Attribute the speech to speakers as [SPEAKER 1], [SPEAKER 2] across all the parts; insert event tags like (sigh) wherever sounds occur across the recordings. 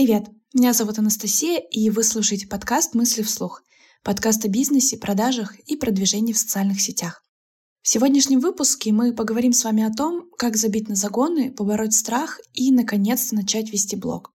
[SPEAKER 1] Привет! Меня зовут Анастасия, и вы слушаете подкаст «Мысли вслух». Подкаст о бизнесе, продажах и продвижении в социальных сетях. В сегодняшнем выпуске мы поговорим с вами о том, как забить на загоны, побороть страх и, наконец-то, начать вести блог.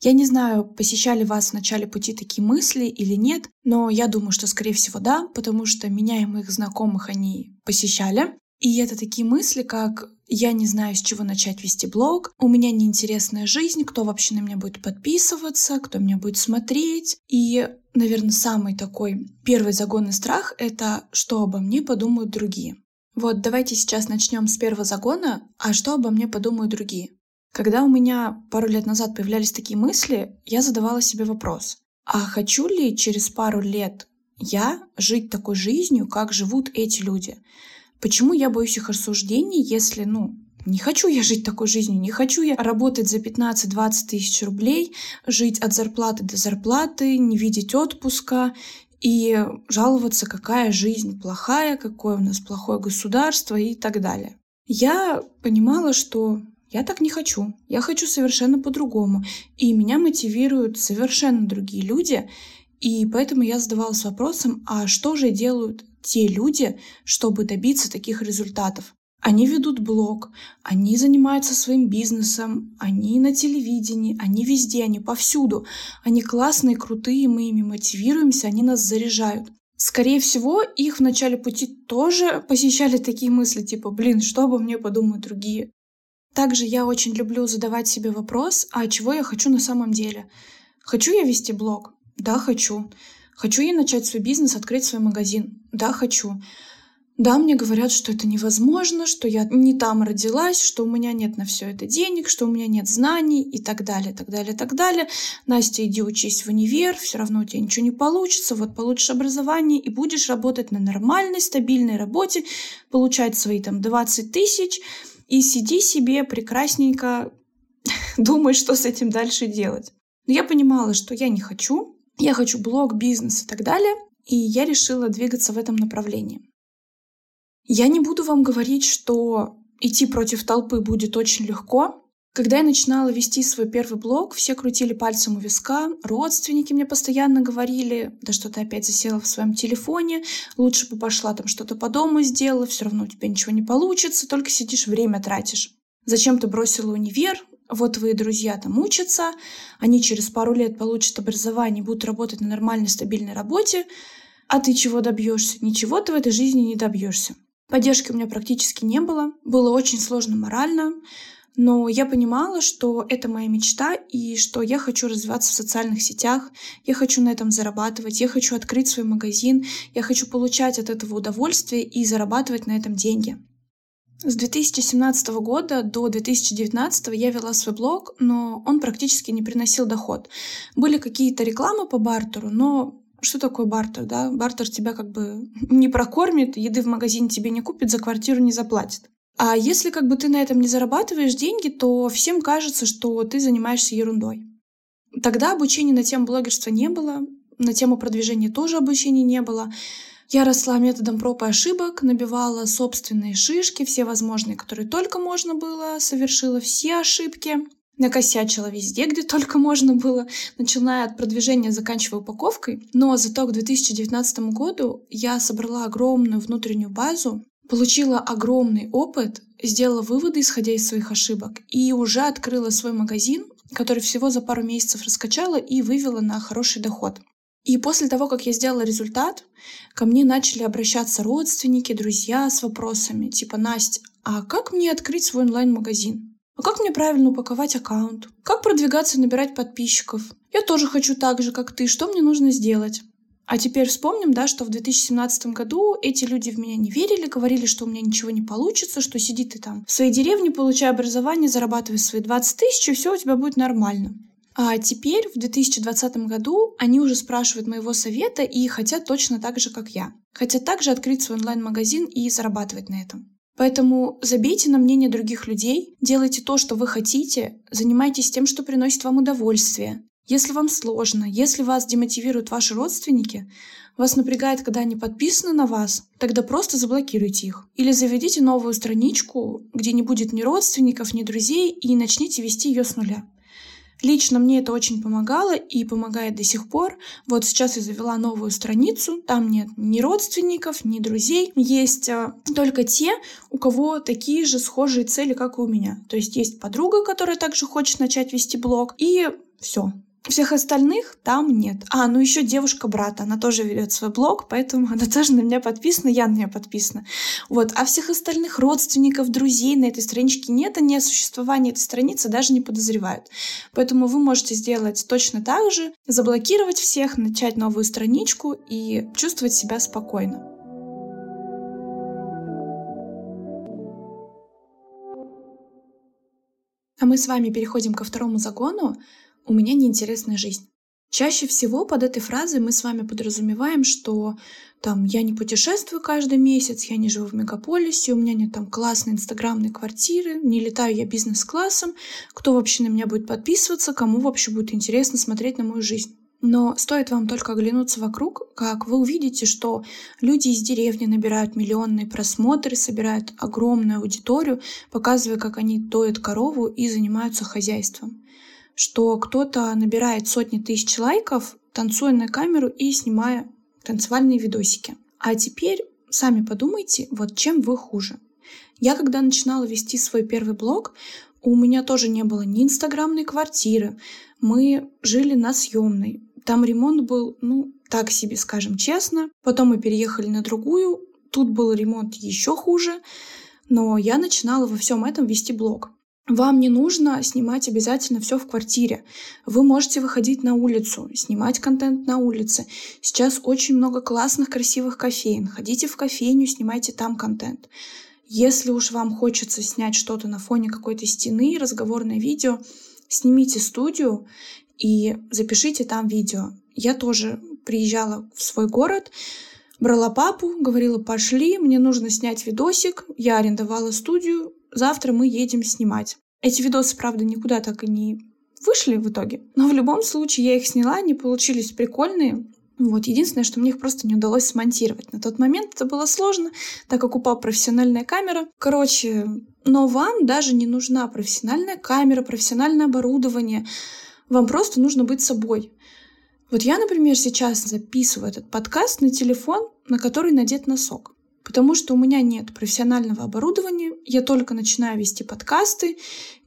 [SPEAKER 1] Я не знаю, посещали вас в начале пути такие мысли или нет, но я думаю, что, скорее всего, да, потому что меня и моих знакомых они посещали. И это такие мысли, как «я не знаю, с чего начать вести блог», «у меня неинтересная жизнь», «кто вообще на меня будет подписываться», «кто меня будет смотреть». И, наверное, самый такой первый загонный страх — это «что обо мне подумают другие». Вот давайте сейчас начнем с первого загона «а что обо мне подумают другие?». Когда у меня пару лет назад появлялись такие мысли, я задавала себе вопрос, а хочу ли через пару лет я жить такой жизнью, как живут эти люди? Почему я боюсь их осуждений, если, ну, не хочу я жить такой жизнью, не хочу я работать за 15-20 тысяч рублей, жить от зарплаты до зарплаты, не видеть отпуска и жаловаться, какая жизнь плохая, какое у нас плохое государство и так далее. Я понимала, что я так не хочу. Я хочу совершенно по-другому. И меня мотивируют совершенно другие люди. И поэтому я задавалась вопросом, а что же делают те люди, чтобы добиться таких результатов? Они ведут блог, они занимаются своим бизнесом, они на телевидении, они везде, они повсюду. Они классные, крутые, мы ими мотивируемся, они нас заряжают. Скорее всего, их в начале пути тоже посещали такие мысли, типа, блин, что обо мне подумают другие. Также я очень люблю задавать себе вопрос, а чего я хочу на самом деле? Хочу я вести блог? Да, хочу. Хочу я начать свой бизнес, открыть свой магазин? Да, хочу. Да, мне говорят, что это невозможно, что я не там родилась, что у меня нет на все это денег, что у меня нет знаний и так далее, так далее, так далее. Настя, иди учись в универ, все равно у тебя ничего не получится, вот получишь образование и будешь работать на нормальной, стабильной работе, получать свои там 20 тысяч, и сиди себе прекрасненько, (laughs) думай, что с этим дальше делать. Но я понимала, что я не хочу, я хочу блог, бизнес и так далее, и я решила двигаться в этом направлении. Я не буду вам говорить, что идти против толпы будет очень легко. Когда я начинала вести свой первый блог, все крутили пальцем у виска, родственники мне постоянно говорили, да что ты опять засела в своем телефоне, лучше бы пошла там что-то по дому сделала, все равно у тебя ничего не получится, только сидишь, время тратишь. Зачем ты бросила универ? Вот твои друзья там учатся, они через пару лет получат образование будут работать на нормальной, стабильной работе, а ты чего добьешься? Ничего ты в этой жизни не добьешься. Поддержки у меня практически не было, было очень сложно морально, но я понимала, что это моя мечта и что я хочу развиваться в социальных сетях, я хочу на этом зарабатывать, я хочу открыть свой магазин, я хочу получать от этого удовольствие и зарабатывать на этом деньги. С 2017 года до 2019 я вела свой блог, но он практически не приносил доход. Были какие-то рекламы по бартеру, но что такое бартер, да? Бартер тебя как бы (laughs) не прокормит, еды в магазине тебе не купит, за квартиру не заплатит. А если как бы ты на этом не зарабатываешь деньги, то всем кажется, что ты занимаешься ерундой. Тогда обучения на тему блогерства не было, на тему продвижения тоже обучения не было. Я росла методом проб и ошибок, набивала собственные шишки, все возможные, которые только можно было, совершила все ошибки, накосячила везде, где только можно было, начиная от продвижения, заканчивая упаковкой. Но зато к 2019 году я собрала огромную внутреннюю базу, получила огромный опыт, сделала выводы, исходя из своих ошибок, и уже открыла свой магазин, который всего за пару месяцев раскачала и вывела на хороший доход. И после того, как я сделала результат, ко мне начали обращаться родственники, друзья с вопросами типа «Настя, а как мне открыть свой онлайн-магазин? А как мне правильно упаковать аккаунт? Как продвигаться и набирать подписчиков? Я тоже хочу так же, как ты. Что мне нужно сделать?» А теперь вспомним, да, что в 2017 году эти люди в меня не верили, говорили, что у меня ничего не получится, что сиди ты там в своей деревне, получай образование, зарабатывай свои 20 тысяч, и все у тебя будет нормально. А теперь, в 2020 году, они уже спрашивают моего совета и хотят точно так же, как я. Хотят также открыть свой онлайн-магазин и зарабатывать на этом. Поэтому забейте на мнение других людей, делайте то, что вы хотите, занимайтесь тем, что приносит вам удовольствие. Если вам сложно, если вас демотивируют ваши родственники, вас напрягает, когда они подписаны на вас, тогда просто заблокируйте их. Или заведите новую страничку, где не будет ни родственников, ни друзей, и начните вести ее с нуля. Лично мне это очень помогало и помогает до сих пор. Вот сейчас я завела новую страницу, там нет ни родственников, ни друзей, есть а, только те, у кого такие же схожие цели, как и у меня. То есть есть подруга, которая также хочет начать вести блог, и все. Всех остальных там нет. А, ну еще девушка брата, она тоже ведет свой блог, поэтому (laughs) она тоже на меня подписана, я на нее подписана. Вот. А всех остальных родственников, друзей на этой страничке нет, они о существовании этой страницы даже не подозревают. Поэтому вы можете сделать точно так же, заблокировать всех, начать новую страничку и чувствовать себя спокойно. А мы с вами переходим ко второму загону, у меня неинтересная жизнь. Чаще всего под этой фразой мы с вами подразумеваем, что там я не путешествую каждый месяц, я не живу в мегаполисе, у меня нет там классной инстаграмной квартиры, не летаю я бизнес-классом, кто вообще на меня будет подписываться, кому вообще будет интересно смотреть на мою жизнь. Но стоит вам только оглянуться вокруг, как вы увидите, что люди из деревни набирают миллионные просмотры, собирают огромную аудиторию, показывая, как они доят корову и занимаются хозяйством что кто-то набирает сотни тысяч лайков, танцуя на камеру и снимая танцевальные видосики. А теперь сами подумайте, вот чем вы хуже. Я когда начинала вести свой первый блог, у меня тоже не было ни инстаграмной квартиры. Мы жили на съемной. Там ремонт был, ну, так себе, скажем честно. Потом мы переехали на другую. Тут был ремонт еще хуже. Но я начинала во всем этом вести блог. Вам не нужно снимать обязательно все в квартире. Вы можете выходить на улицу, снимать контент на улице. Сейчас очень много классных, красивых кофеин. Ходите в кофейню, снимайте там контент. Если уж вам хочется снять что-то на фоне какой-то стены, разговорное видео, снимите студию и запишите там видео. Я тоже приезжала в свой город, брала папу, говорила, пошли, мне нужно снять видосик. Я арендовала студию, завтра мы едем снимать. Эти видосы, правда, никуда так и не вышли в итоге. Но в любом случае я их сняла, они получились прикольные. Вот, единственное, что мне их просто не удалось смонтировать. На тот момент это было сложно, так как упала профессиональная камера. Короче, но вам даже не нужна профессиональная камера, профессиональное оборудование. Вам просто нужно быть собой. Вот я, например, сейчас записываю этот подкаст на телефон, на который надет носок потому что у меня нет профессионального оборудования, я только начинаю вести подкасты,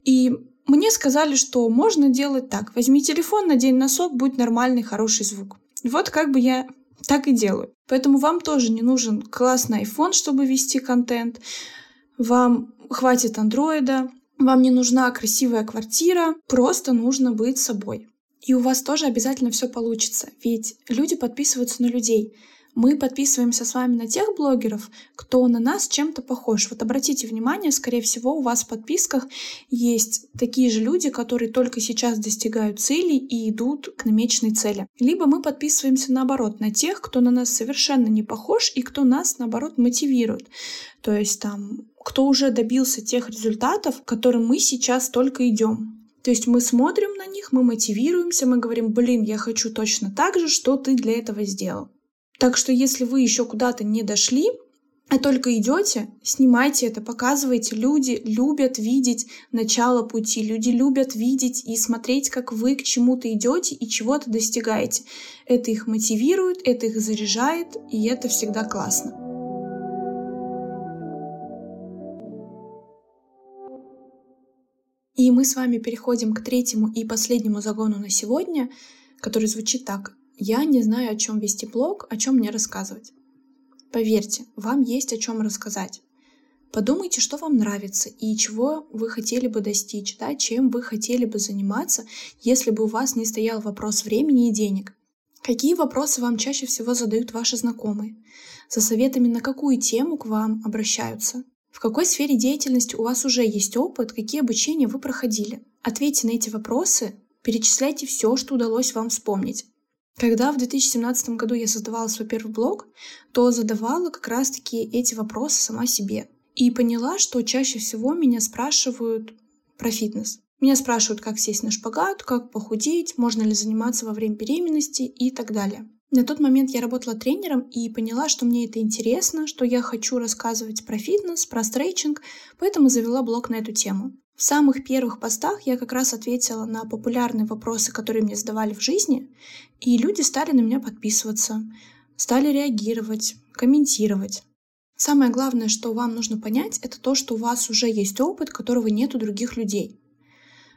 [SPEAKER 1] и мне сказали, что можно делать так. Возьми телефон, надень носок, будет нормальный, хороший звук. Вот как бы я так и делаю. Поэтому вам тоже не нужен классный iPhone, чтобы вести контент. Вам хватит андроида, вам не нужна красивая квартира, просто нужно быть собой. И у вас тоже обязательно все получится, ведь люди подписываются на людей мы подписываемся с вами на тех блогеров, кто на нас чем-то похож. Вот обратите внимание, скорее всего, у вас в подписках есть такие же люди, которые только сейчас достигают цели и идут к намеченной цели. Либо мы подписываемся наоборот на тех, кто на нас совершенно не похож и кто нас наоборот мотивирует. То есть там, кто уже добился тех результатов, к которым мы сейчас только идем. То есть мы смотрим на них, мы мотивируемся, мы говорим, блин, я хочу точно так же, что ты для этого сделал. Так что если вы еще куда-то не дошли, а только идете, снимайте это, показывайте. Люди любят видеть начало пути, люди любят видеть и смотреть, как вы к чему-то идете и чего-то достигаете. Это их мотивирует, это их заряжает, и это всегда классно. И мы с вами переходим к третьему и последнему загону на сегодня, который звучит так. Я не знаю, о чем вести блог, о чем мне рассказывать. Поверьте, вам есть о чем рассказать. Подумайте, что вам нравится и чего вы хотели бы достичь, да, чем вы хотели бы заниматься, если бы у вас не стоял вопрос времени и денег. Какие вопросы вам чаще всего задают ваши знакомые? За советами на какую тему к вам обращаются? В какой сфере деятельности у вас уже есть опыт, какие обучения вы проходили? Ответьте на эти вопросы, перечисляйте все, что удалось вам вспомнить. Когда в 2017 году я создавала свой первый блог, то задавала как раз-таки эти вопросы сама себе. И поняла, что чаще всего меня спрашивают про фитнес. Меня спрашивают, как сесть на шпагат, как похудеть, можно ли заниматься во время беременности и так далее. На тот момент я работала тренером и поняла, что мне это интересно, что я хочу рассказывать про фитнес, про стрейчинг, поэтому завела блог на эту тему. В самых первых постах я как раз ответила на популярные вопросы, которые мне задавали в жизни, и люди стали на меня подписываться, стали реагировать, комментировать. Самое главное, что вам нужно понять, это то, что у вас уже есть опыт, которого нет у других людей.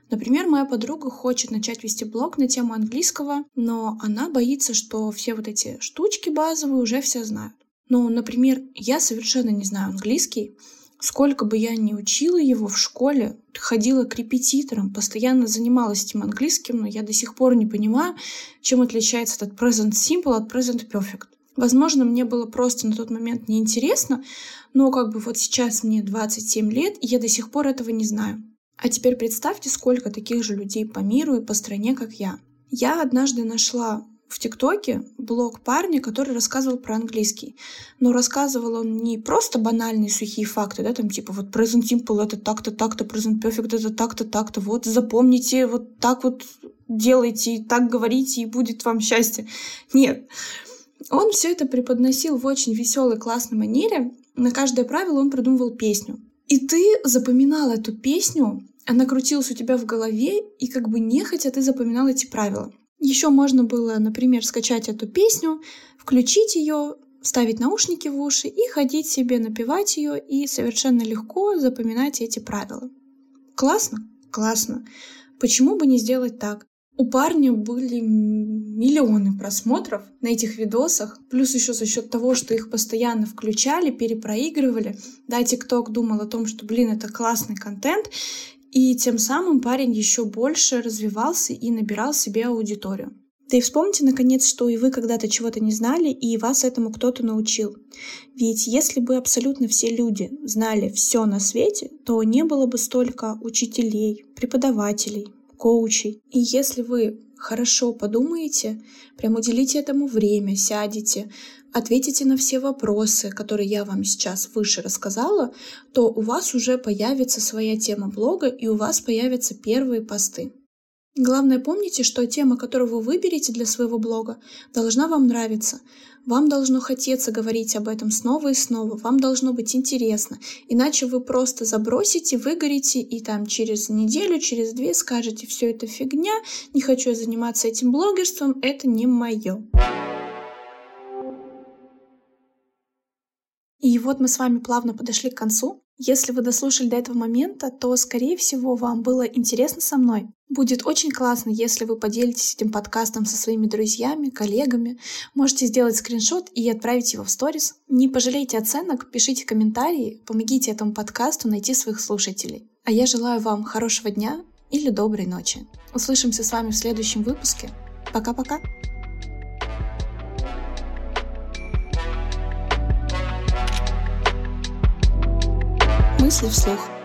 [SPEAKER 1] Например, моя подруга хочет начать вести блог на тему английского, но она боится, что все вот эти штучки базовые уже все знают. Ну, например, я совершенно не знаю английский, Сколько бы я ни учила его в школе, ходила к репетиторам, постоянно занималась этим английским, но я до сих пор не понимаю, чем отличается этот present simple от present perfect. Возможно, мне было просто на тот момент неинтересно, но как бы вот сейчас мне 27 лет, и я до сих пор этого не знаю. А теперь представьте, сколько таких же людей по миру и по стране, как я. Я однажды нашла в ТикТоке блог парня, который рассказывал про английский. Но рассказывал он не просто банальные сухие факты, да, там типа вот present simple это так-то, так-то, present perfect это так-то, так-то, вот запомните, вот так вот делайте, так говорите, и будет вам счастье. Нет. Он все это преподносил в очень веселой, классной манере. На каждое правило он придумывал песню. И ты запоминал эту песню, она крутилась у тебя в голове, и как бы нехотя ты запоминал эти правила. Еще можно было, например, скачать эту песню, включить ее, ставить наушники в уши и ходить себе напевать ее и совершенно легко запоминать эти правила. Классно? Классно. Почему бы не сделать так? У парня были миллионы просмотров на этих видосах, плюс еще за счет того, что их постоянно включали, перепроигрывали. Да, TikTok думал о том, что, блин, это классный контент, и тем самым парень еще больше развивался и набирал себе аудиторию. Да и вспомните, наконец, что и вы когда-то чего-то не знали, и вас этому кто-то научил. Ведь если бы абсолютно все люди знали все на свете, то не было бы столько учителей, преподавателей, коучей. И если вы хорошо подумаете, прям уделите этому время, сядете, ответите на все вопросы, которые я вам сейчас выше рассказала, то у вас уже появится своя тема блога и у вас появятся первые посты. Главное помните, что тема, которую вы выберете для своего блога, должна вам нравиться. Вам должно хотеться говорить об этом снова и снова, вам должно быть интересно. Иначе вы просто забросите, выгорите и там через неделю, через две скажете, все это фигня, не хочу я заниматься этим блогерством, это не мое. Вот мы с вами плавно подошли к концу. Если вы дослушали до этого момента, то, скорее всего, вам было интересно со мной. Будет очень классно, если вы поделитесь этим подкастом со своими друзьями, коллегами. Можете сделать скриншот и отправить его в сторис. Не пожалейте оценок, пишите комментарии, помогите этому подкасту найти своих слушателей. А я желаю вам хорошего дня или доброй ночи. Услышимся с вами в следующем выпуске. Пока-пока! Вслух.